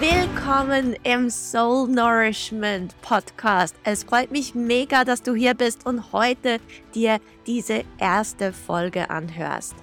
Willkommen im Soul Nourishment Podcast. Es freut mich mega, dass du hier bist und heute dir diese erste Folge anhörst.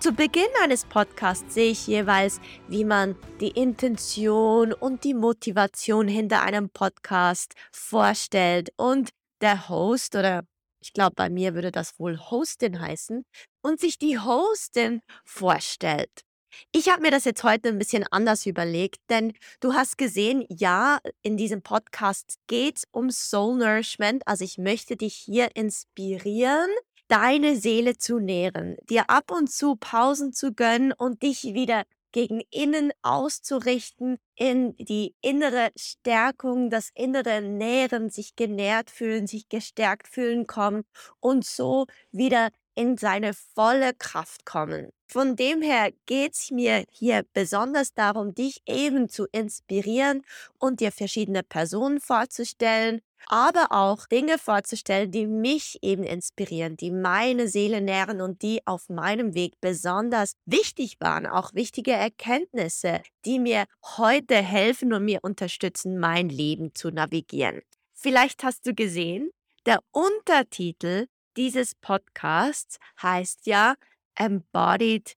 Zu Beginn eines Podcasts sehe ich jeweils, wie man die Intention und die Motivation hinter einem Podcast vorstellt und der Host oder ich glaube, bei mir würde das wohl Hostin heißen und sich die Hostin vorstellt. Ich habe mir das jetzt heute ein bisschen anders überlegt, denn du hast gesehen, ja, in diesem Podcast geht es um Soul Nourishment. Also ich möchte dich hier inspirieren, deine Seele zu nähren, dir ab und zu Pausen zu gönnen und dich wieder gegen innen auszurichten, in die innere Stärkung, das innere Nähren, sich genährt fühlen, sich gestärkt fühlen kommen und so wieder in seine volle Kraft kommen. Von dem her geht es mir hier besonders darum, dich eben zu inspirieren und dir verschiedene Personen vorzustellen, aber auch Dinge vorzustellen, die mich eben inspirieren, die meine Seele nähren und die auf meinem Weg besonders wichtig waren, auch wichtige Erkenntnisse, die mir heute helfen und mir unterstützen, mein Leben zu navigieren. Vielleicht hast du gesehen, der Untertitel dieses Podcasts heißt ja Embodied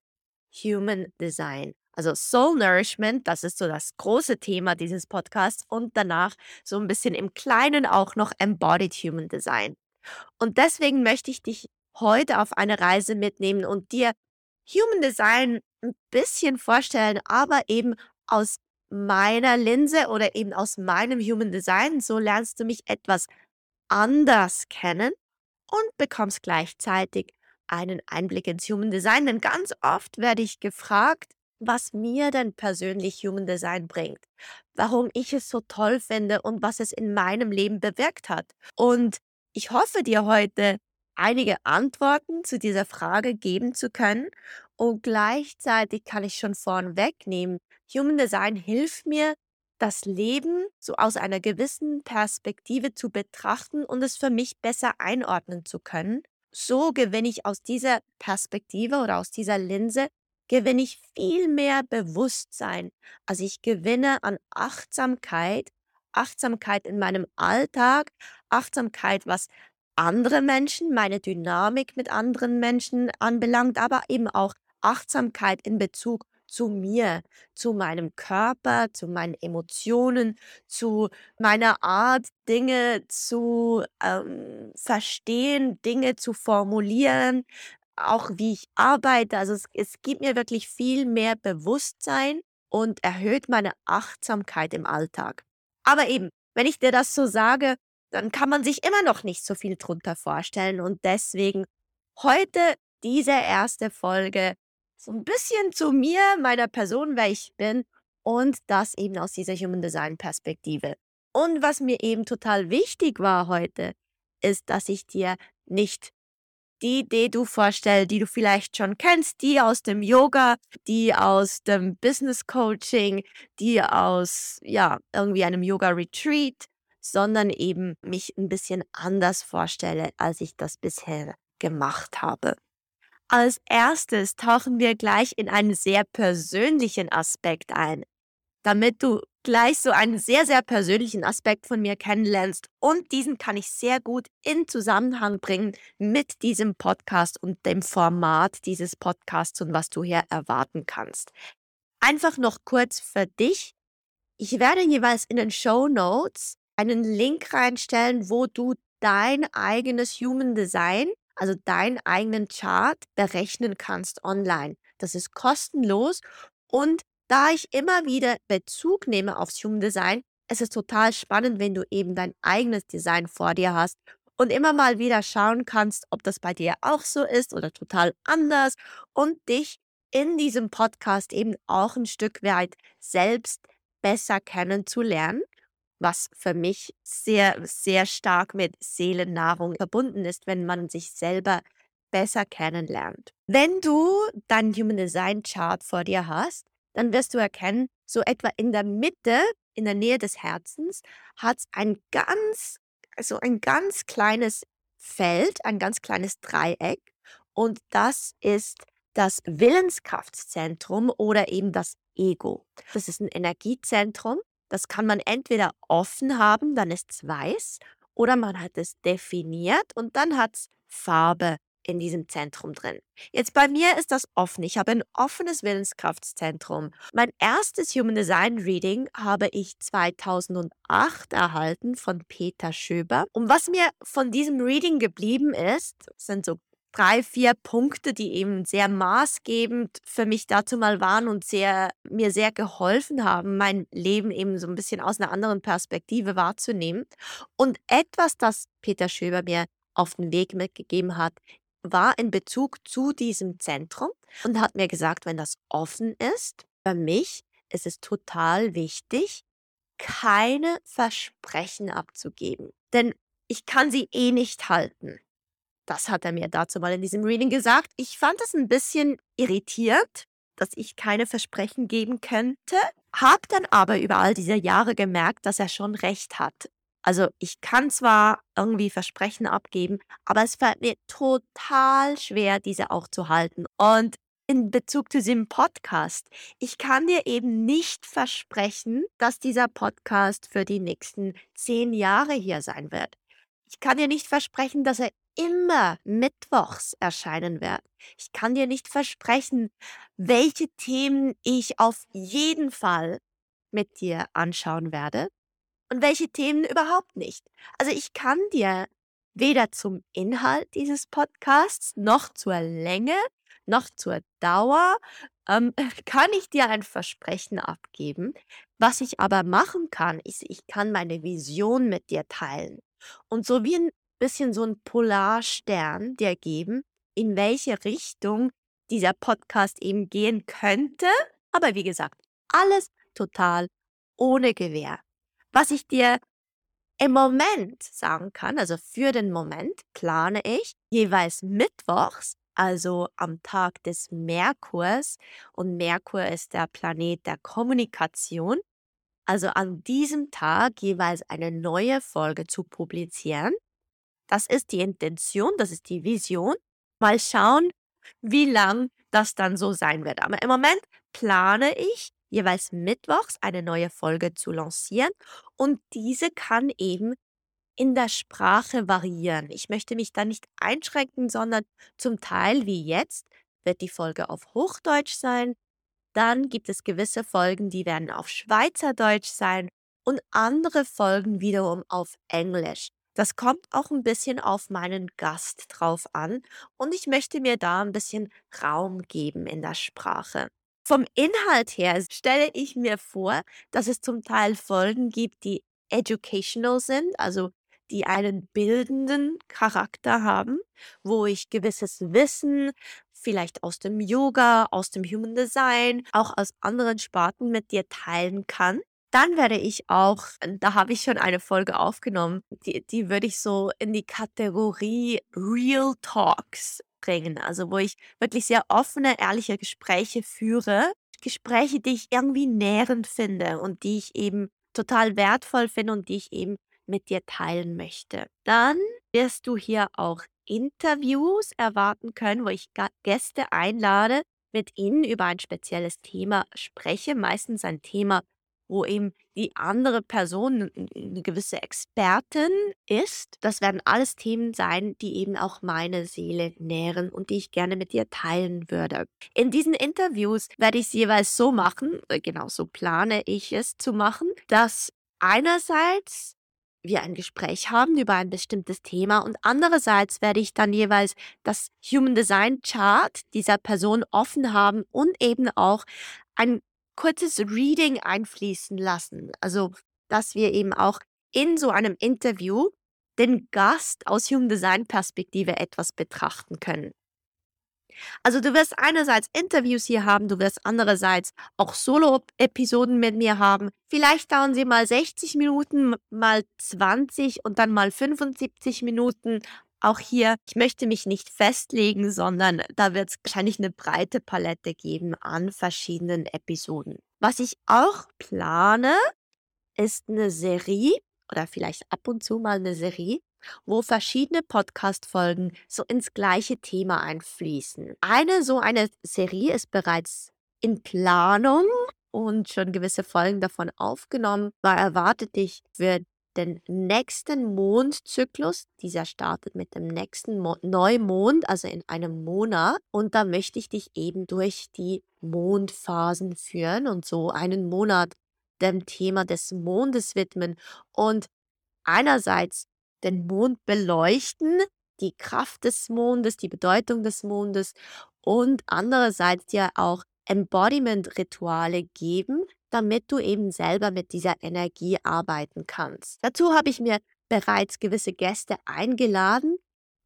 Human Design. Also Soul Nourishment, das ist so das große Thema dieses Podcasts und danach so ein bisschen im Kleinen auch noch Embodied Human Design. Und deswegen möchte ich dich heute auf eine Reise mitnehmen und dir Human Design ein bisschen vorstellen, aber eben aus meiner Linse oder eben aus meinem Human Design. So lernst du mich etwas anders kennen und bekommst gleichzeitig einen Einblick ins Human Design. Denn ganz oft werde ich gefragt, was mir denn persönlich Human Design bringt, warum ich es so toll finde und was es in meinem Leben bewirkt hat. Und ich hoffe dir heute einige Antworten zu dieser Frage geben zu können und gleichzeitig kann ich schon vorn wegnehmen, Human Design hilft mir, das Leben so aus einer gewissen Perspektive zu betrachten und es für mich besser einordnen zu können. So gewinne ich aus dieser Perspektive oder aus dieser Linse, gewinne ich viel mehr Bewusstsein. Also ich gewinne an Achtsamkeit, Achtsamkeit in meinem Alltag, Achtsamkeit, was andere Menschen, meine Dynamik mit anderen Menschen anbelangt, aber eben auch Achtsamkeit in Bezug zu mir, zu meinem Körper, zu meinen Emotionen, zu meiner Art, Dinge zu ähm, verstehen, Dinge zu formulieren, auch wie ich arbeite. Also es, es gibt mir wirklich viel mehr Bewusstsein und erhöht meine Achtsamkeit im Alltag. Aber eben, wenn ich dir das so sage, dann kann man sich immer noch nicht so viel drunter vorstellen. Und deswegen heute diese erste Folge so ein bisschen zu mir, meiner Person, wer ich bin und das eben aus dieser Human Design Perspektive. Und was mir eben total wichtig war heute, ist, dass ich dir nicht die Idee du vorstelle, die du vielleicht schon kennst, die aus dem Yoga, die aus dem Business Coaching, die aus ja, irgendwie einem Yoga Retreat, sondern eben mich ein bisschen anders vorstelle, als ich das bisher gemacht habe. Als erstes tauchen wir gleich in einen sehr persönlichen Aspekt ein, damit du gleich so einen sehr, sehr persönlichen Aspekt von mir kennenlernst. Und diesen kann ich sehr gut in Zusammenhang bringen mit diesem Podcast und dem Format dieses Podcasts und was du hier erwarten kannst. Einfach noch kurz für dich. Ich werde jeweils in den Show Notes einen Link reinstellen, wo du dein eigenes Human Design, also deinen eigenen Chart berechnen kannst online. Das ist kostenlos und da ich immer wieder Bezug nehme aufs Human Design, es ist total spannend, wenn du eben dein eigenes Design vor dir hast und immer mal wieder schauen kannst, ob das bei dir auch so ist oder total anders und dich in diesem Podcast eben auch ein Stück weit selbst besser kennenzulernen, was für mich sehr, sehr stark mit Seelennahrung verbunden ist, wenn man sich selber besser kennenlernt. Wenn du dein Human Design Chart vor dir hast, dann wirst du erkennen, so etwa in der Mitte, in der Nähe des Herzens, hat es ein ganz, also ein ganz kleines Feld, ein ganz kleines Dreieck. Und das ist das Willenskraftzentrum oder eben das Ego. Das ist ein Energiezentrum. Das kann man entweder offen haben, dann ist es weiß, oder man hat es definiert und dann hat es Farbe in diesem Zentrum drin. Jetzt bei mir ist das offen. Ich habe ein offenes Willenskraftzentrum. Mein erstes Human Design Reading habe ich 2008 erhalten von Peter Schöber. Und was mir von diesem Reading geblieben ist, sind so drei, vier Punkte, die eben sehr maßgebend für mich dazu mal waren und sehr, mir sehr geholfen haben, mein Leben eben so ein bisschen aus einer anderen Perspektive wahrzunehmen. Und etwas, das Peter Schöber mir auf den Weg mitgegeben hat, war in Bezug zu diesem Zentrum und hat mir gesagt, wenn das offen ist, für mich ist es total wichtig, keine Versprechen abzugeben. Denn ich kann sie eh nicht halten. Das hat er mir dazu mal in diesem Reading gesagt. Ich fand es ein bisschen irritiert, dass ich keine Versprechen geben könnte, habe dann aber über all diese Jahre gemerkt, dass er schon recht hat. Also ich kann zwar irgendwie Versprechen abgeben, aber es fällt mir total schwer, diese auch zu halten. Und in Bezug zu diesem Podcast, ich kann dir eben nicht versprechen, dass dieser Podcast für die nächsten zehn Jahre hier sein wird. Ich kann dir nicht versprechen, dass er immer mittwochs erscheinen wird. Ich kann dir nicht versprechen, welche Themen ich auf jeden Fall mit dir anschauen werde und welche Themen überhaupt nicht. Also ich kann dir weder zum Inhalt dieses Podcasts noch zur Länge noch zur Dauer ähm, kann ich dir ein Versprechen abgeben. Was ich aber machen kann, ist, ich kann meine Vision mit dir teilen und so wie ein bisschen so ein Polarstern dir geben, in welche Richtung dieser Podcast eben gehen könnte. Aber wie gesagt, alles total ohne Gewähr. Was ich dir im Moment sagen kann, also für den Moment plane ich jeweils mittwochs, also am Tag des Merkurs, und Merkur ist der Planet der Kommunikation, also an diesem Tag jeweils eine neue Folge zu publizieren. Das ist die Intention, das ist die Vision. Mal schauen, wie lang das dann so sein wird. Aber im Moment plane ich jeweils mittwochs eine neue Folge zu lancieren und diese kann eben in der Sprache variieren. Ich möchte mich da nicht einschränken, sondern zum Teil wie jetzt wird die Folge auf Hochdeutsch sein, dann gibt es gewisse Folgen, die werden auf Schweizerdeutsch sein und andere Folgen wiederum auf Englisch. Das kommt auch ein bisschen auf meinen Gast drauf an und ich möchte mir da ein bisschen Raum geben in der Sprache. Vom Inhalt her stelle ich mir vor, dass es zum Teil Folgen gibt, die educational sind, also die einen bildenden Charakter haben, wo ich gewisses Wissen, vielleicht aus dem Yoga, aus dem Human Design, auch aus anderen Sparten mit dir teilen kann. Dann werde ich auch, da habe ich schon eine Folge aufgenommen, die, die würde ich so in die Kategorie Real Talks bringen. Also wo ich wirklich sehr offene, ehrliche Gespräche führe. Gespräche, die ich irgendwie nährend finde und die ich eben total wertvoll finde und die ich eben mit dir teilen möchte. Dann wirst du hier auch Interviews erwarten können, wo ich Gäste einlade, mit ihnen über ein spezielles Thema spreche, meistens ein Thema, wo eben die andere Person eine gewisse Expertin ist. Das werden alles Themen sein, die eben auch meine Seele nähren und die ich gerne mit dir teilen würde. In diesen Interviews werde ich es jeweils so machen, äh, genau so plane ich es zu machen, dass einerseits wir ein Gespräch haben über ein bestimmtes Thema und andererseits werde ich dann jeweils das Human Design Chart dieser Person offen haben und eben auch ein kurzes Reading einfließen lassen. Also, dass wir eben auch in so einem Interview den Gast aus Human Design Perspektive etwas betrachten können. Also du wirst einerseits Interviews hier haben, du wirst andererseits auch Solo-Episoden mit mir haben. Vielleicht dauern sie mal 60 Minuten, mal 20 und dann mal 75 Minuten. Auch hier, ich möchte mich nicht festlegen, sondern da wird es wahrscheinlich eine breite Palette geben an verschiedenen Episoden. Was ich auch plane, ist eine Serie oder vielleicht ab und zu mal eine Serie, wo verschiedene Podcast-Folgen so ins gleiche Thema einfließen. Eine so eine Serie ist bereits in Planung und schon gewisse Folgen davon aufgenommen. Da erwartet dich für den nächsten Mondzyklus. Dieser startet mit dem nächsten Mo Neumond, also in einem Monat. Und da möchte ich dich eben durch die Mondphasen führen und so einen Monat dem Thema des Mondes widmen und einerseits den Mond beleuchten, die Kraft des Mondes, die Bedeutung des Mondes und andererseits dir auch Embodiment-Rituale geben, damit du eben selber mit dieser Energie arbeiten kannst. Dazu habe ich mir bereits gewisse Gäste eingeladen,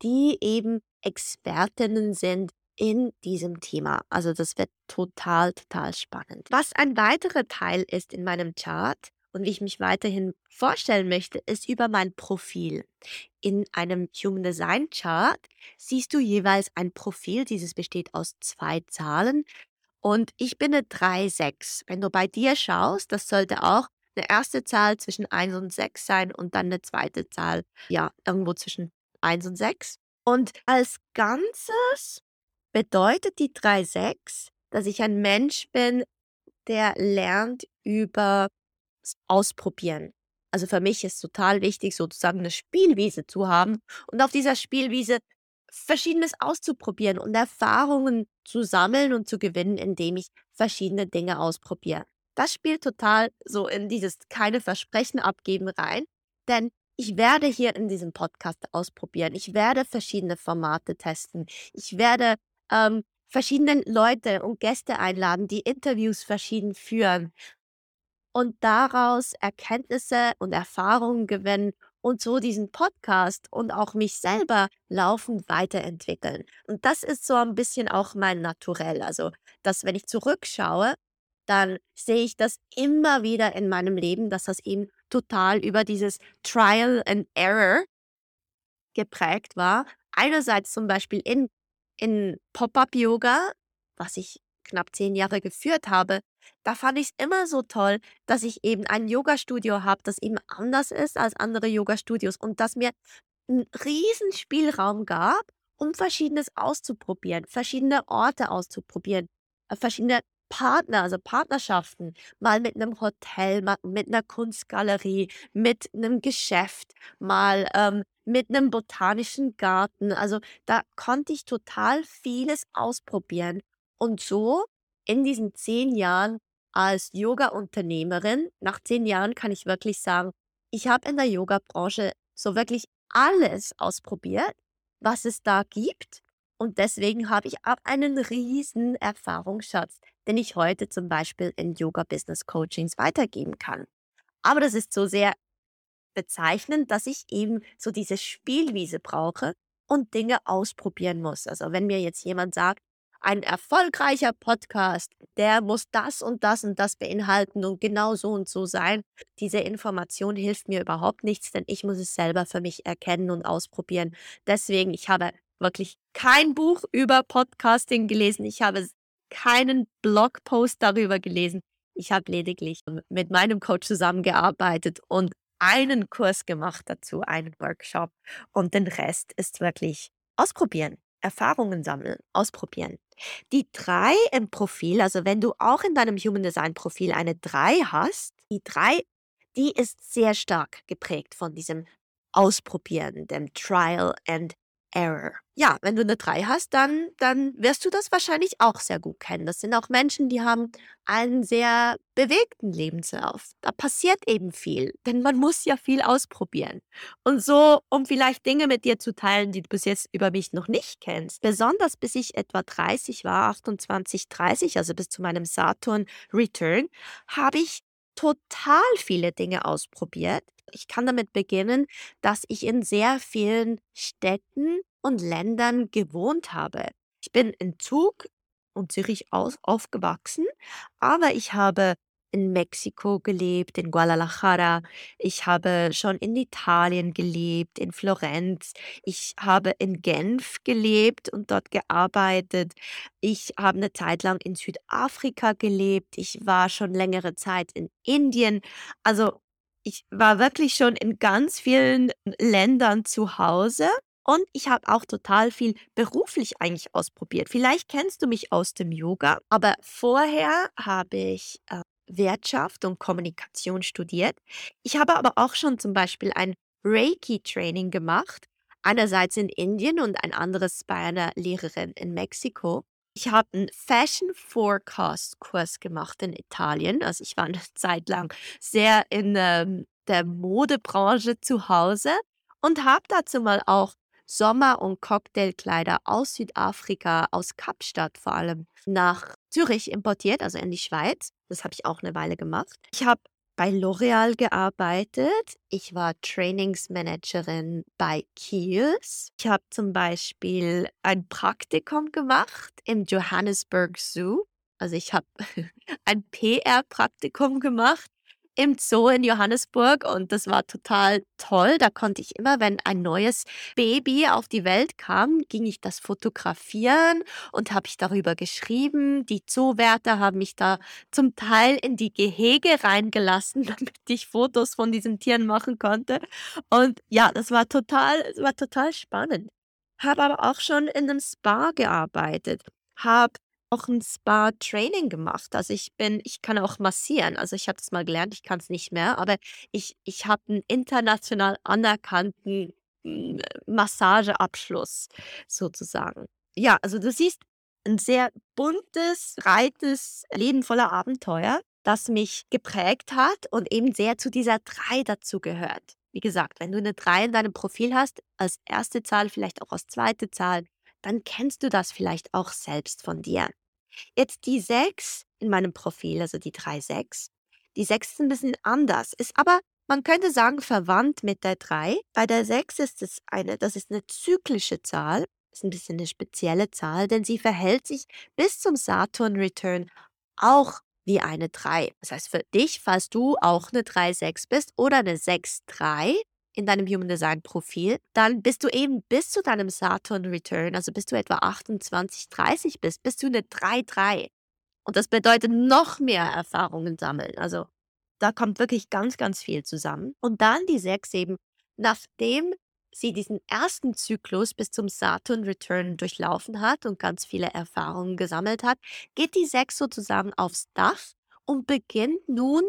die eben Expertinnen sind in diesem Thema. Also das wird total, total spannend. Was ein weiterer Teil ist in meinem Chart, und wie ich mich weiterhin vorstellen möchte, ist über mein Profil. In einem Human Design Chart siehst du jeweils ein Profil. Dieses besteht aus zwei Zahlen. Und ich bin eine 3-6. Wenn du bei dir schaust, das sollte auch eine erste Zahl zwischen 1 und 6 sein und dann eine zweite Zahl, ja, irgendwo zwischen 1 und 6. Und als Ganzes bedeutet die 3-6, dass ich ein Mensch bin, der lernt über ausprobieren. Also für mich ist total wichtig, sozusagen eine Spielwiese zu haben und auf dieser Spielwiese Verschiedenes auszuprobieren und Erfahrungen zu sammeln und zu gewinnen, indem ich verschiedene Dinge ausprobiere. Das spielt total so in dieses keine Versprechen abgeben rein, denn ich werde hier in diesem Podcast ausprobieren. Ich werde verschiedene Formate testen. Ich werde ähm, verschiedene Leute und Gäste einladen, die Interviews verschieden führen und daraus Erkenntnisse und Erfahrungen gewinnen und so diesen Podcast und auch mich selber laufend weiterentwickeln. Und das ist so ein bisschen auch mein Naturell. Also, dass wenn ich zurückschaue, dann sehe ich das immer wieder in meinem Leben, dass das eben total über dieses Trial and Error geprägt war. Einerseits zum Beispiel in, in Pop-up-Yoga, was ich knapp zehn Jahre geführt habe, da fand ich es immer so toll, dass ich eben ein Yoga-Studio habe, das eben anders ist als andere Yoga-Studios und das mir einen riesen Spielraum gab, um Verschiedenes auszuprobieren, verschiedene Orte auszuprobieren, äh, verschiedene Partner, also Partnerschaften, mal mit einem Hotel, mal mit einer Kunstgalerie, mit einem Geschäft, mal ähm, mit einem botanischen Garten. Also da konnte ich total vieles ausprobieren und so in diesen zehn Jahren als Yoga-Unternehmerin, nach zehn Jahren kann ich wirklich sagen, ich habe in der Yoga-Branche so wirklich alles ausprobiert, was es da gibt. Und deswegen habe ich auch einen riesen Erfahrungsschatz, den ich heute zum Beispiel in Yoga-Business-Coachings weitergeben kann. Aber das ist so sehr bezeichnend, dass ich eben so diese Spielwiese brauche und Dinge ausprobieren muss. Also wenn mir jetzt jemand sagt, ein erfolgreicher Podcast, der muss das und das und das beinhalten und genau so und so sein. Diese Information hilft mir überhaupt nichts, denn ich muss es selber für mich erkennen und ausprobieren. Deswegen, ich habe wirklich kein Buch über Podcasting gelesen. Ich habe keinen Blogpost darüber gelesen. Ich habe lediglich mit meinem Coach zusammengearbeitet und einen Kurs gemacht dazu, einen Workshop. Und den Rest ist wirklich ausprobieren. Erfahrungen sammeln, ausprobieren. Die 3 im Profil, also wenn du auch in deinem Human Design Profil eine 3 hast, die 3, die ist sehr stark geprägt von diesem Ausprobieren, dem Trial and Error. Ja, wenn du eine 3 hast, dann dann wirst du das wahrscheinlich auch sehr gut kennen. Das sind auch Menschen, die haben einen sehr bewegten Lebenslauf. Da passiert eben viel, denn man muss ja viel ausprobieren. Und so, um vielleicht Dinge mit dir zu teilen, die du bis jetzt über mich noch nicht kennst, besonders bis ich etwa 30 war, 28, 30, also bis zu meinem Saturn Return, habe ich total viele Dinge ausprobiert. Ich kann damit beginnen, dass ich in sehr vielen Städten und Ländern gewohnt habe. Ich bin in Zug und Zürich aus aufgewachsen, aber ich habe in Mexiko gelebt, in Guadalajara. Ich habe schon in Italien gelebt, in Florenz. Ich habe in Genf gelebt und dort gearbeitet. Ich habe eine Zeit lang in Südafrika gelebt. Ich war schon längere Zeit in Indien. Also ich war wirklich schon in ganz vielen Ländern zu Hause und ich habe auch total viel beruflich eigentlich ausprobiert. Vielleicht kennst du mich aus dem Yoga, aber vorher habe ich äh, Wirtschaft und Kommunikation studiert. Ich habe aber auch schon zum Beispiel ein Reiki-Training gemacht, einerseits in Indien und ein anderes bei einer Lehrerin in Mexiko. Ich habe einen Fashion Forecast Kurs gemacht in Italien. Also ich war eine Zeit lang sehr in ähm, der Modebranche zu Hause und habe dazu mal auch Sommer- und Cocktailkleider aus Südafrika, aus Kapstadt vor allem, nach Zürich importiert, also in die Schweiz. Das habe ich auch eine Weile gemacht. Ich habe bei L'Oreal gearbeitet. Ich war Trainingsmanagerin bei Kiehl's. Ich habe zum Beispiel ein Praktikum gemacht im Johannesburg Zoo. Also ich habe ein PR-Praktikum gemacht im Zoo in Johannesburg und das war total toll. Da konnte ich immer, wenn ein neues Baby auf die Welt kam, ging ich das fotografieren und habe ich darüber geschrieben. Die Zoowärter haben mich da zum Teil in die Gehege reingelassen, damit ich Fotos von diesen Tieren machen konnte. Und ja, das war total, das war total spannend. Habe aber auch schon in einem Spa gearbeitet, habe auch ein Spa-Training gemacht. Also, ich bin ich kann auch massieren. Also, ich habe das mal gelernt, ich kann es nicht mehr, aber ich ich habe einen international anerkannten, hm, Massageabschluss sozusagen. Ja, also, du siehst ein sehr buntes, breites Leben voller Abenteuer, das mich geprägt hat und eben sehr zu dieser 3 dazugehört. Wie gesagt, wenn du eine 3 in deinem Profil hast, als erste Zahl, vielleicht auch als zweite Zahl, dann kennst du das vielleicht auch selbst von dir. Jetzt die 6 in meinem Profil, also die 3,6. Die 6 ist ein bisschen anders, ist aber, man könnte sagen, verwandt mit der 3. Bei der 6 ist es eine, das ist eine zyklische Zahl, ist ein bisschen eine spezielle Zahl, denn sie verhält sich bis zum Saturn-Return auch wie eine 3. Das heißt, für dich, falls du auch eine 3,6 bist oder eine 6,3, in deinem Human Design Profil, dann bist du eben bis zu deinem Saturn Return, also bis du etwa 28, 30 bist, bist du eine 3-3. Und das bedeutet noch mehr Erfahrungen sammeln. Also da kommt wirklich ganz, ganz viel zusammen. Und dann die 6 eben, nachdem sie diesen ersten Zyklus bis zum Saturn Return durchlaufen hat und ganz viele Erfahrungen gesammelt hat, geht die 6 sozusagen aufs Dach und beginnt nun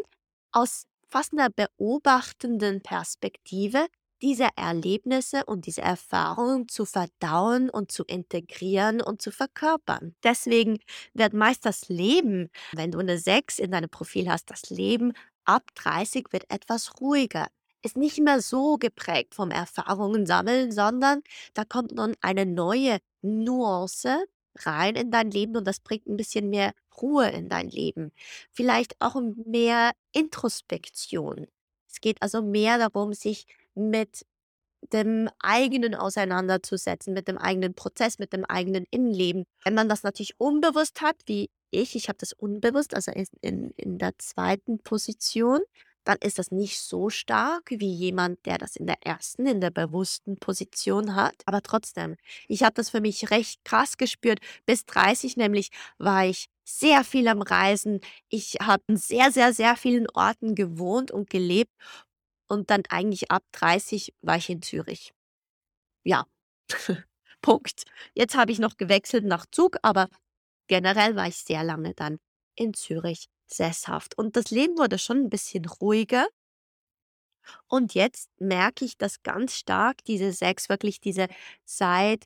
aus fast einer beobachtenden Perspektive diese Erlebnisse und diese Erfahrungen zu verdauen und zu integrieren und zu verkörpern. Deswegen wird meist das Leben, wenn du eine 6 in deinem Profil hast, das Leben ab 30 wird etwas ruhiger. Ist nicht mehr so geprägt vom Erfahrungen sammeln, sondern da kommt nun eine neue Nuance rein in dein Leben und das bringt ein bisschen mehr Ruhe in dein Leben. Vielleicht auch mehr Introspektion. Es geht also mehr darum, sich mit dem eigenen auseinanderzusetzen, mit dem eigenen Prozess, mit dem eigenen Innenleben. Wenn man das natürlich unbewusst hat, wie ich, ich habe das unbewusst, also in, in, in der zweiten Position, dann ist das nicht so stark wie jemand, der das in der ersten, in der bewussten Position hat. Aber trotzdem, ich habe das für mich recht krass gespürt. Bis 30 nämlich war ich sehr viel am Reisen. Ich habe in sehr, sehr, sehr vielen Orten gewohnt und gelebt. Und dann eigentlich ab 30 war ich in Zürich. Ja, Punkt. Jetzt habe ich noch gewechselt nach Zug, aber generell war ich sehr lange dann in Zürich sesshaft. Und das Leben wurde schon ein bisschen ruhiger. Und jetzt merke ich, dass ganz stark diese 6 wirklich diese Zeit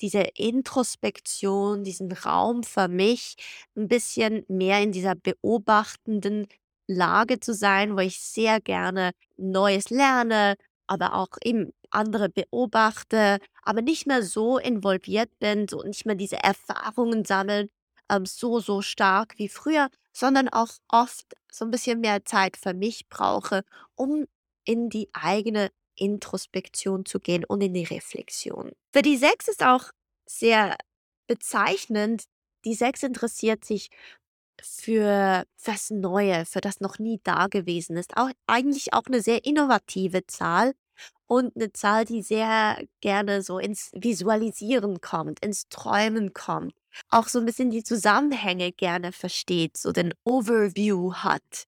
diese Introspektion, diesen Raum für mich, ein bisschen mehr in dieser beobachtenden Lage zu sein, wo ich sehr gerne Neues lerne, aber auch eben andere beobachte, aber nicht mehr so involviert bin, so nicht mehr diese Erfahrungen sammeln, ähm, so, so stark wie früher, sondern auch oft so ein bisschen mehr Zeit für mich brauche, um in die eigene Introspektion zu gehen und in die Reflexion. Für die 6 ist auch sehr bezeichnend, die 6 interessiert sich für das Neue, für das noch nie dagewesen ist. Auch eigentlich auch eine sehr innovative Zahl und eine Zahl, die sehr gerne so ins Visualisieren kommt, ins Träumen kommt, auch so ein bisschen die Zusammenhänge gerne versteht, so den Overview hat,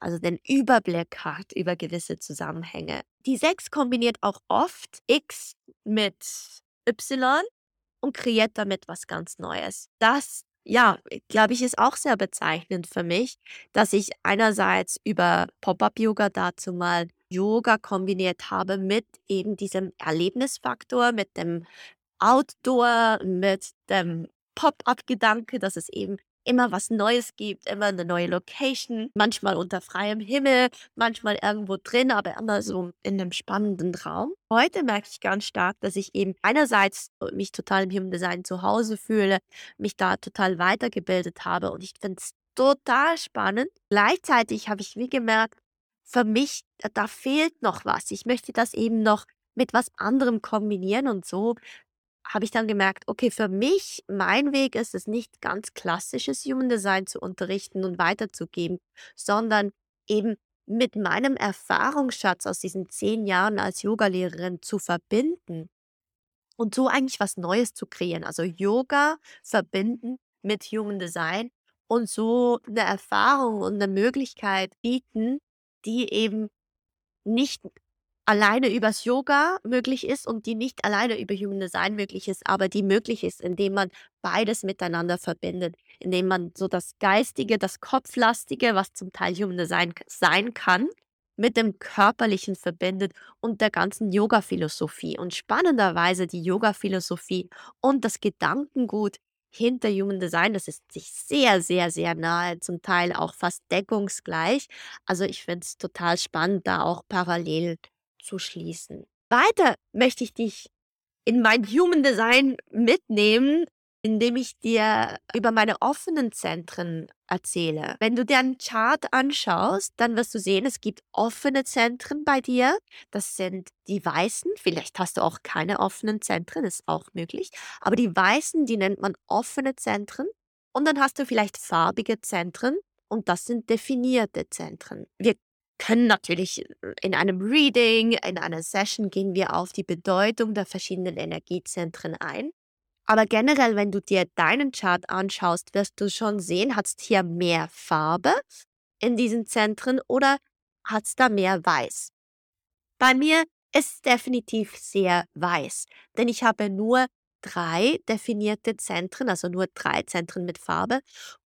also den Überblick hat über gewisse Zusammenhänge. Die 6 kombiniert auch oft X mit Y und kreiert damit was ganz Neues. Das, ja, glaube ich, ist auch sehr bezeichnend für mich, dass ich einerseits über Pop-up-Yoga dazu mal Yoga kombiniert habe mit eben diesem Erlebnisfaktor, mit dem Outdoor, mit dem Pop-up-Gedanke, dass es eben immer was Neues gibt, immer eine neue Location, manchmal unter freiem Himmel, manchmal irgendwo drin, aber immer so in einem spannenden Raum. Heute merke ich ganz stark, dass ich eben einerseits mich total im Human Design zu Hause fühle, mich da total weitergebildet habe und ich finde es total spannend. Gleichzeitig habe ich wie gemerkt, für mich, da fehlt noch was. Ich möchte das eben noch mit was anderem kombinieren und so habe ich dann gemerkt, okay, für mich, mein Weg ist es nicht ganz klassisches Human Design zu unterrichten und weiterzugeben, sondern eben mit meinem Erfahrungsschatz aus diesen zehn Jahren als Yogalehrerin zu verbinden und so eigentlich was Neues zu kreieren. Also Yoga verbinden mit Human Design und so eine Erfahrung und eine Möglichkeit bieten, die eben nicht alleine übers Yoga möglich ist und die nicht alleine über Human Design möglich ist, aber die möglich ist, indem man beides miteinander verbindet, indem man so das Geistige, das Kopflastige, was zum Teil Human Design sein kann, mit dem Körperlichen verbindet und der ganzen Yoga-Philosophie. Und spannenderweise die Yoga-Philosophie und das Gedankengut hinter Human Design, das ist sich sehr, sehr, sehr nahe, zum Teil auch fast deckungsgleich. Also ich finde es total spannend, da auch parallel zu schließen. Weiter möchte ich dich in mein Human Design mitnehmen, indem ich dir über meine offenen Zentren erzähle. Wenn du dir einen Chart anschaust, dann wirst du sehen, es gibt offene Zentren bei dir. Das sind die weißen. Vielleicht hast du auch keine offenen Zentren, ist auch möglich. Aber die weißen, die nennt man offene Zentren. Und dann hast du vielleicht farbige Zentren und das sind definierte Zentren. Wir können natürlich äh, in einem Reading, in einer Session gehen wir auf die Bedeutung der verschiedenen Energiezentren ein. Aber generell, wenn du dir deinen Chart anschaust, wirst du schon sehen, hat es hier mehr Farbe in diesen Zentren oder hat es da mehr Weiß? Bei mir ist es definitiv sehr weiß, denn ich habe nur drei definierte Zentren, also nur drei Zentren mit Farbe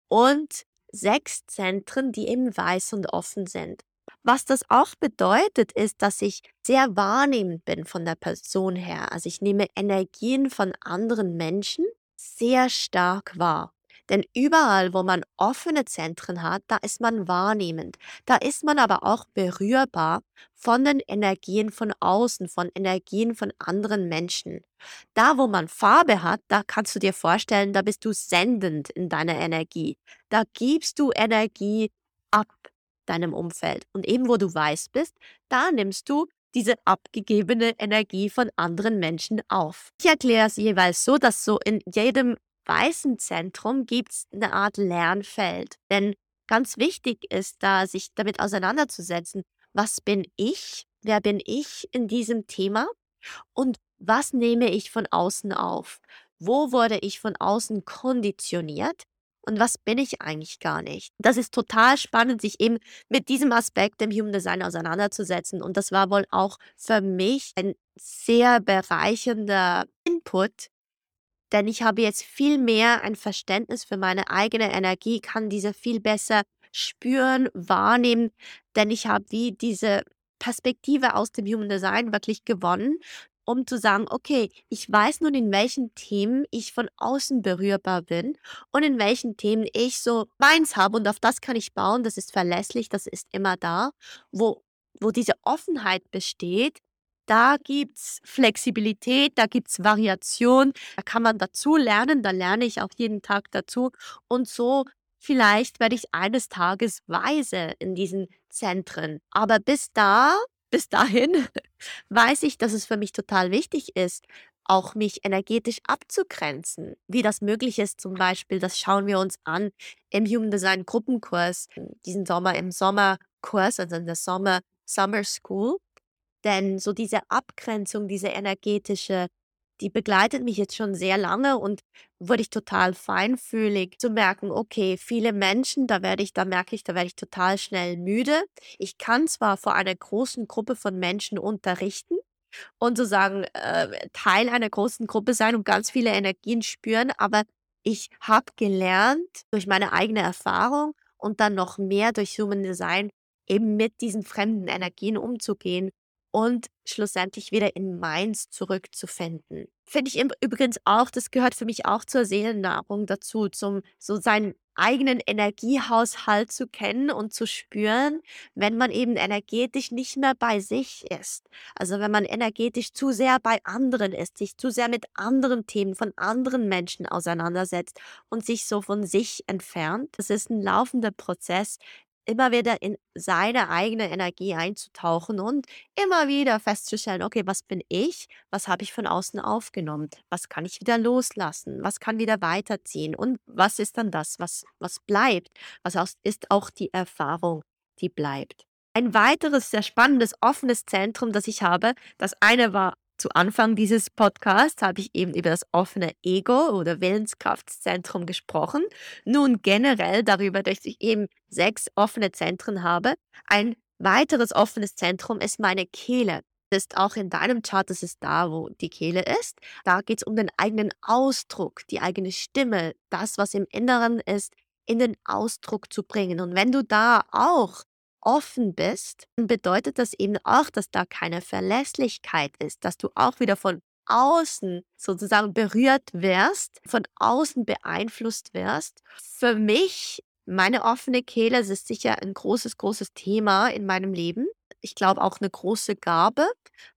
und sechs Zentren, die eben weiß und offen sind. Was das auch bedeutet, ist, dass ich sehr wahrnehmend bin von der Person her. Also ich nehme Energien von anderen Menschen sehr stark wahr. Denn überall, wo man offene Zentren hat, da ist man wahrnehmend. Da ist man aber auch berührbar von den Energien von außen, von Energien von anderen Menschen. Da, wo man Farbe hat, da kannst du dir vorstellen, da bist du sendend in deiner Energie. Da gibst du Energie ab deinem Umfeld. Und eben wo du weiß bist, da nimmst du diese abgegebene Energie von anderen Menschen auf. Ich erkläre es jeweils so, dass so in jedem weißen Zentrum gibt es eine Art Lernfeld. Denn ganz wichtig ist da, sich damit auseinanderzusetzen, was bin ich, wer bin ich in diesem Thema und was nehme ich von außen auf? Wo wurde ich von außen konditioniert? Und was bin ich eigentlich gar nicht. Das ist total spannend, sich eben mit diesem Aspekt im Human Design auseinanderzusetzen. Und das war wohl auch für mich ein sehr bereichernder Input, denn ich habe jetzt viel mehr ein Verständnis für meine eigene Energie, kann diese viel besser spüren, wahrnehmen, denn ich habe wie diese Perspektive aus dem Human Design wirklich gewonnen, um zu sagen, okay, ich weiß nun, in welchen Themen ich von außen berührbar bin und in welchen Themen ich so meins habe und auf das kann ich bauen, das ist verlässlich, das ist immer da, wo, wo diese Offenheit besteht, da gibt es Flexibilität, da gibt es Variation, da kann man dazu lernen, da lerne ich auch jeden Tag dazu. Und so vielleicht werde ich eines Tages weise in diesen Zentren. Aber bis da, bis dahin, weiß ich, dass es für mich total wichtig ist, auch mich energetisch abzugrenzen. Wie das möglich ist zum Beispiel, das schauen wir uns an im Human Design Gruppenkurs, diesen Sommer im Sommerkurs, also in der Sommer Summer School. Denn so diese Abgrenzung, diese energetische, die begleitet mich jetzt schon sehr lange und wurde ich total feinfühlig zu merken, okay, viele Menschen, da werde ich, da merke ich, da werde ich total schnell müde. Ich kann zwar vor einer großen Gruppe von Menschen unterrichten und sozusagen äh, Teil einer großen Gruppe sein und ganz viele Energien spüren, aber ich habe gelernt durch meine eigene Erfahrung und dann noch mehr durch Human Design eben mit diesen fremden Energien umzugehen und schlussendlich wieder in meins zurückzufinden. Finde ich übrigens auch, das gehört für mich auch zur Seelennahrung dazu, zum so seinen eigenen Energiehaushalt zu kennen und zu spüren, wenn man eben energetisch nicht mehr bei sich ist. Also wenn man energetisch zu sehr bei anderen ist, sich zu sehr mit anderen Themen von anderen Menschen auseinandersetzt und sich so von sich entfernt. Das ist ein laufender Prozess, immer wieder in seine eigene Energie einzutauchen und immer wieder festzustellen, okay, was bin ich? Was habe ich von außen aufgenommen? Was kann ich wieder loslassen? Was kann wieder weiterziehen? Und was ist dann das, was, was bleibt? Was ist auch die Erfahrung, die bleibt? Ein weiteres sehr spannendes, offenes Zentrum, das ich habe, das eine war zu Anfang dieses Podcasts habe ich eben über das offene Ego oder Willenskraftzentrum gesprochen. Nun generell darüber, dass ich eben sechs offene Zentren habe. Ein weiteres offenes Zentrum ist meine Kehle. Das ist auch in deinem Chart, das ist da, wo die Kehle ist. Da geht es um den eigenen Ausdruck, die eigene Stimme, das, was im Inneren ist, in den Ausdruck zu bringen. Und wenn du da auch offen bist, bedeutet das eben auch, dass da keine Verlässlichkeit ist, dass du auch wieder von außen sozusagen berührt wirst, von außen beeinflusst wirst. Für mich, meine offene Kehle, ist sicher ein großes, großes Thema in meinem Leben. Ich glaube auch eine große Gabe,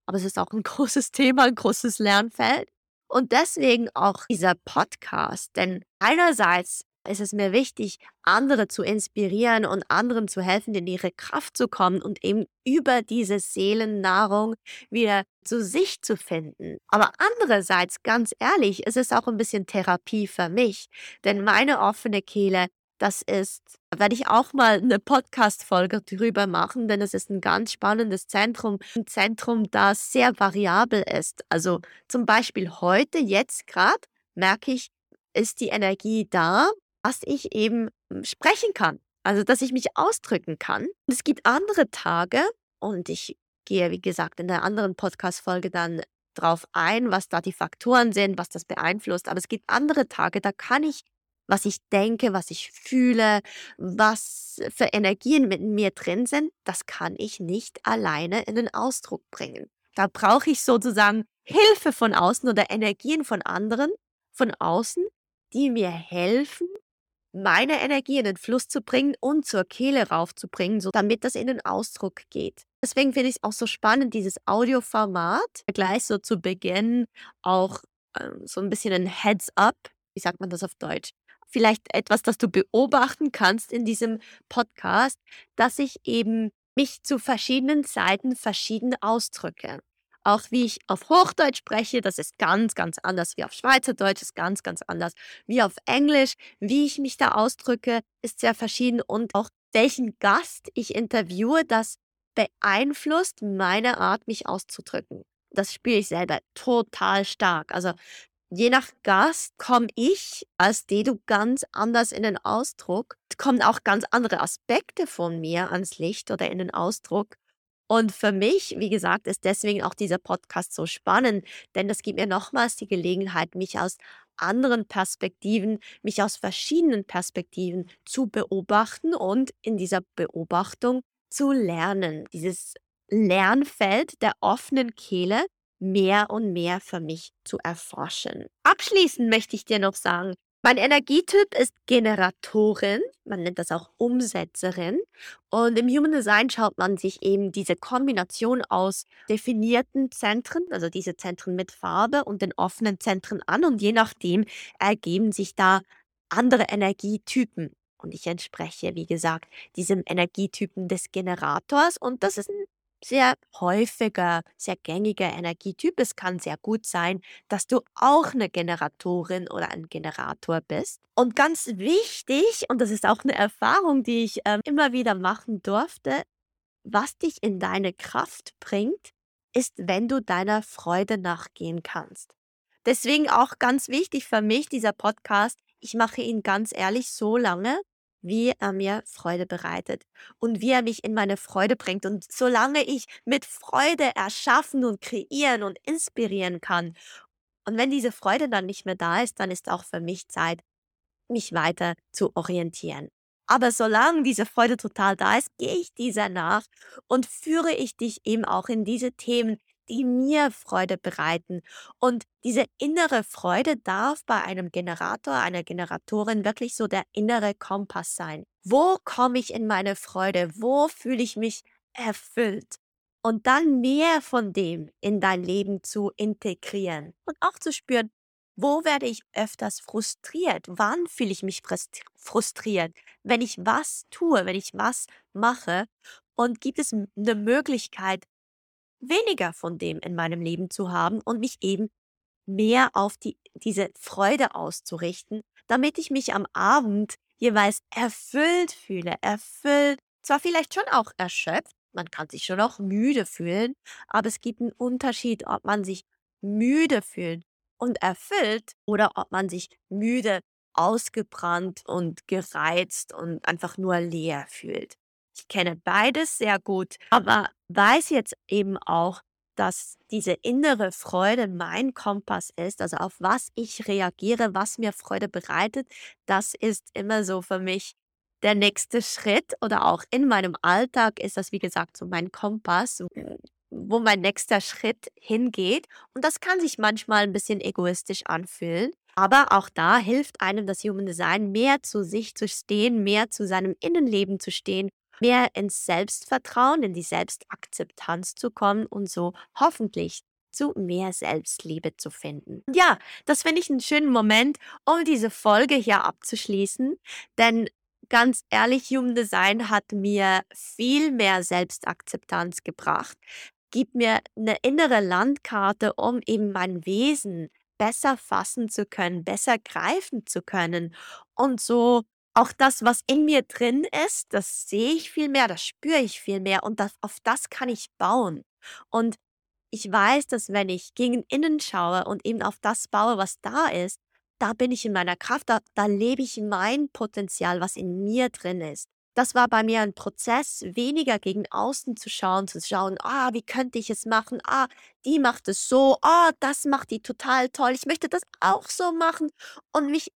aber es ist auch ein großes Thema, ein großes Lernfeld. Und deswegen auch dieser Podcast, denn einerseits ist es mir wichtig, andere zu inspirieren und anderen zu helfen, in ihre Kraft zu kommen und eben über diese Seelennahrung wieder zu sich zu finden. Aber andererseits, ganz ehrlich, ist es auch ein bisschen Therapie für mich, denn meine offene Kehle, das ist, werde ich auch mal eine Podcast-Folge drüber machen, denn es ist ein ganz spannendes Zentrum, ein Zentrum, das sehr variabel ist. Also zum Beispiel heute, jetzt gerade, merke ich, ist die Energie da, dass ich eben hm, sprechen kann, also dass ich mich ausdrücken kann. Und es gibt andere Tage und ich gehe, wie gesagt, in der anderen Podcast-Folge dann drauf ein, was da die Faktoren sind, was das beeinflusst. Aber es gibt andere Tage, da kann ich, was ich denke, was ich fühle, was für Energien mit mir drin sind, das kann ich nicht alleine in den Ausdruck bringen. Da brauche ich sozusagen Hilfe von außen oder Energien von anderen, von außen, die mir helfen, meine Energie in den Fluss zu bringen und zur Kehle raufzubringen, so damit das in den Ausdruck geht. Deswegen finde ich es auch so spannend, dieses Audioformat. Gleich so zu Beginn auch ähm, so ein bisschen ein Heads-up, wie sagt man das auf Deutsch? Vielleicht etwas, das du beobachten kannst in diesem Podcast, dass ich eben mich zu verschiedenen Zeiten verschieden ausdrücke. Auch wie ich auf Hochdeutsch spreche, das ist ganz, ganz anders wie auf Schweizerdeutsch, ist ganz, ganz anders wie auf Englisch. Wie ich mich da ausdrücke, ist sehr verschieden und auch welchen Gast ich interviewe, das beeinflusst meine Art, mich auszudrücken. Das spüre ich selber total stark. Also je nach Gast komme ich als Dedu ganz anders in den Ausdruck. Kommen auch ganz andere Aspekte von mir ans Licht oder in den Ausdruck. Und für mich, wie gesagt, ist deswegen auch dieser Podcast so spannend, denn das gibt mir nochmals die Gelegenheit, mich aus anderen Perspektiven, mich aus verschiedenen Perspektiven zu beobachten und in dieser Beobachtung zu lernen. Dieses Lernfeld der offenen Kehle mehr und mehr für mich zu erforschen. Abschließend möchte ich dir noch sagen, mein Energietyp ist Generatorin, man nennt das auch Umsetzerin. Und im Human Design schaut man sich eben diese Kombination aus definierten Zentren, also diese Zentren mit Farbe und den offenen Zentren an. Und je nachdem ergeben sich da andere Energietypen. Und ich entspreche, wie gesagt, diesem Energietypen des Generators. Und das ist ein sehr häufiger, sehr gängiger Energietyp. Es kann sehr gut sein, dass du auch eine Generatorin oder ein Generator bist. Und ganz wichtig, und das ist auch eine Erfahrung, die ich ähm, immer wieder machen durfte, was dich in deine Kraft bringt, ist, wenn du deiner Freude nachgehen kannst. Deswegen auch ganz wichtig für mich dieser Podcast. Ich mache ihn ganz ehrlich so lange, wie er mir Freude bereitet und wie er mich in meine Freude bringt. Und solange ich mit Freude erschaffen und kreieren und inspirieren kann, und wenn diese Freude dann nicht mehr da ist, dann ist auch für mich Zeit, mich weiter zu orientieren. Aber solange diese Freude total da ist, gehe ich dieser nach und führe ich dich eben auch in diese Themen, die mir Freude bereiten. Und diese innere Freude darf bei einem Generator, einer Generatorin wirklich so der innere Kompass sein. Wo komme ich in meine Freude? Wo fühle ich mich erfüllt? Und dann mehr von dem in dein Leben zu integrieren und auch zu spüren, wo werde ich öfters frustriert? Wann fühle ich mich frustriert? Wenn ich was tue, wenn ich was mache? Und gibt es eine Möglichkeit, weniger von dem in meinem Leben zu haben und mich eben mehr auf die, diese Freude auszurichten, damit ich mich am Abend jeweils erfüllt fühle, erfüllt, zwar vielleicht schon auch erschöpft, man kann sich schon auch müde fühlen, aber es gibt einen Unterschied, ob man sich müde fühlt und erfüllt oder ob man sich müde, ausgebrannt und gereizt und einfach nur leer fühlt. Ich kenne beides sehr gut, aber weiß jetzt eben auch, dass diese innere Freude mein Kompass ist, also auf was ich reagiere, was mir Freude bereitet, das ist immer so für mich der nächste Schritt oder auch in meinem Alltag ist das, wie gesagt, so mein Kompass, wo mein nächster Schritt hingeht. Und das kann sich manchmal ein bisschen egoistisch anfühlen. Aber auch da hilft einem das Human Design, mehr zu sich zu stehen, mehr zu seinem Innenleben zu stehen mehr ins Selbstvertrauen, in die Selbstakzeptanz zu kommen und so hoffentlich zu mehr Selbstliebe zu finden. Ja, das finde ich einen schönen Moment, um diese Folge hier abzuschließen, denn ganz ehrlich, Human Design hat mir viel mehr Selbstakzeptanz gebracht, gibt mir eine innere Landkarte, um eben mein Wesen besser fassen zu können, besser greifen zu können und so auch das, was in mir drin ist, das sehe ich viel mehr, das spüre ich viel mehr und das, auf das kann ich bauen. Und ich weiß, dass wenn ich gegen innen schaue und eben auf das baue, was da ist, da bin ich in meiner Kraft, da, da lebe ich mein Potenzial, was in mir drin ist. Das war bei mir ein Prozess, weniger gegen außen zu schauen, zu schauen, ah, wie könnte ich es machen? Ah, die macht es so, ah, das macht die total toll. Ich möchte das auch so machen und mich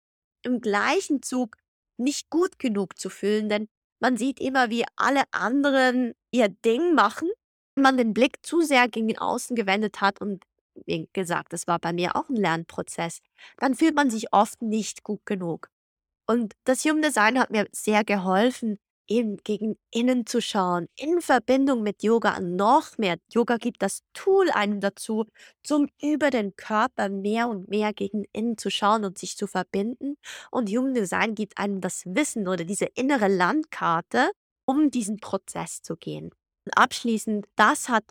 im gleichen Zug nicht gut genug zu fühlen, denn man sieht immer, wie alle anderen ihr Ding machen, man den Blick zu sehr gegen Außen gewendet hat und wie gesagt, das war bei mir auch ein Lernprozess, dann fühlt man sich oft nicht gut genug. Und das Human Design hat mir sehr geholfen, eben gegen innen zu schauen, in Verbindung mit Yoga noch mehr. Yoga gibt das Tool einem dazu, zum über den Körper mehr und mehr gegen innen zu schauen und sich zu verbinden. Und Human Design gibt einem das Wissen oder diese innere Landkarte, um diesen Prozess zu gehen. Und abschließend, das hat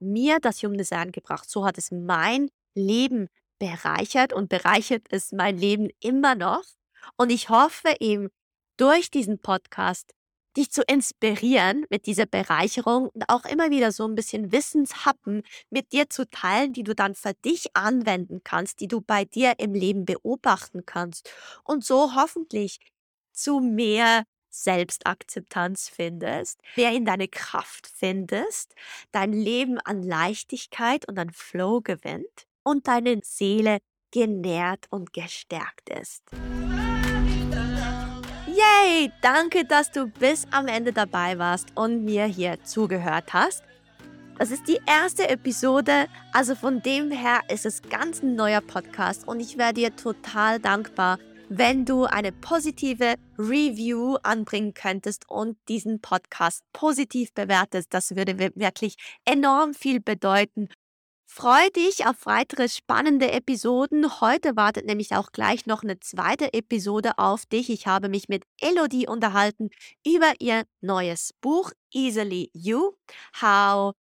mir das Human Design gebracht. So hat es mein Leben bereichert und bereichert es mein Leben immer noch. Und ich hoffe eben, durch diesen Podcast dich zu inspirieren mit dieser Bereicherung und auch immer wieder so ein bisschen Wissenshappen mit dir zu teilen, die du dann für dich anwenden kannst, die du bei dir im Leben beobachten kannst und so hoffentlich zu mehr Selbstakzeptanz findest, mehr in deine Kraft findest, dein Leben an Leichtigkeit und an Flow gewinnt und deine Seele genährt und gestärkt ist. Yay! Danke, dass du bis am Ende dabei warst und mir hier zugehört hast. Das ist die erste Episode, also von dem her ist es ganz ein neuer Podcast und ich wäre dir total dankbar, wenn du eine positive Review anbringen könntest und diesen Podcast positiv bewertest. Das würde wirklich enorm viel bedeuten. Freu dich auf weitere spannende Episoden. Heute wartet nämlich auch gleich noch eine zweite Episode auf dich. Ich habe mich mit Elodie unterhalten über ihr neues Buch Easily You, How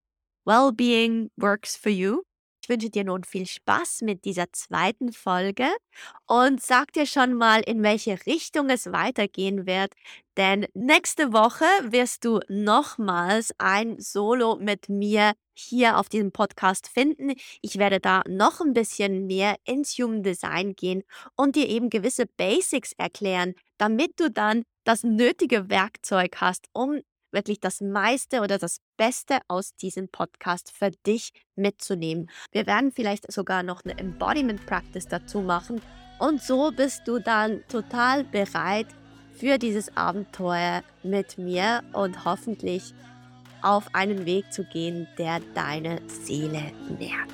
Wellbeing Works for You wünsche dir nun viel Spaß mit dieser zweiten Folge und sag dir schon mal, in welche Richtung es weitergehen wird. Denn nächste Woche wirst du nochmals ein Solo mit mir hier auf diesem Podcast finden. Ich werde da noch ein bisschen mehr ins Human Design gehen und dir eben gewisse Basics erklären, damit du dann das nötige Werkzeug hast, um wirklich das meiste oder das Beste aus diesem Podcast für dich mitzunehmen. Wir werden vielleicht sogar noch eine Embodiment Practice dazu machen und so bist du dann total bereit für dieses Abenteuer mit mir und hoffentlich auf einen Weg zu gehen, der deine Seele nährt.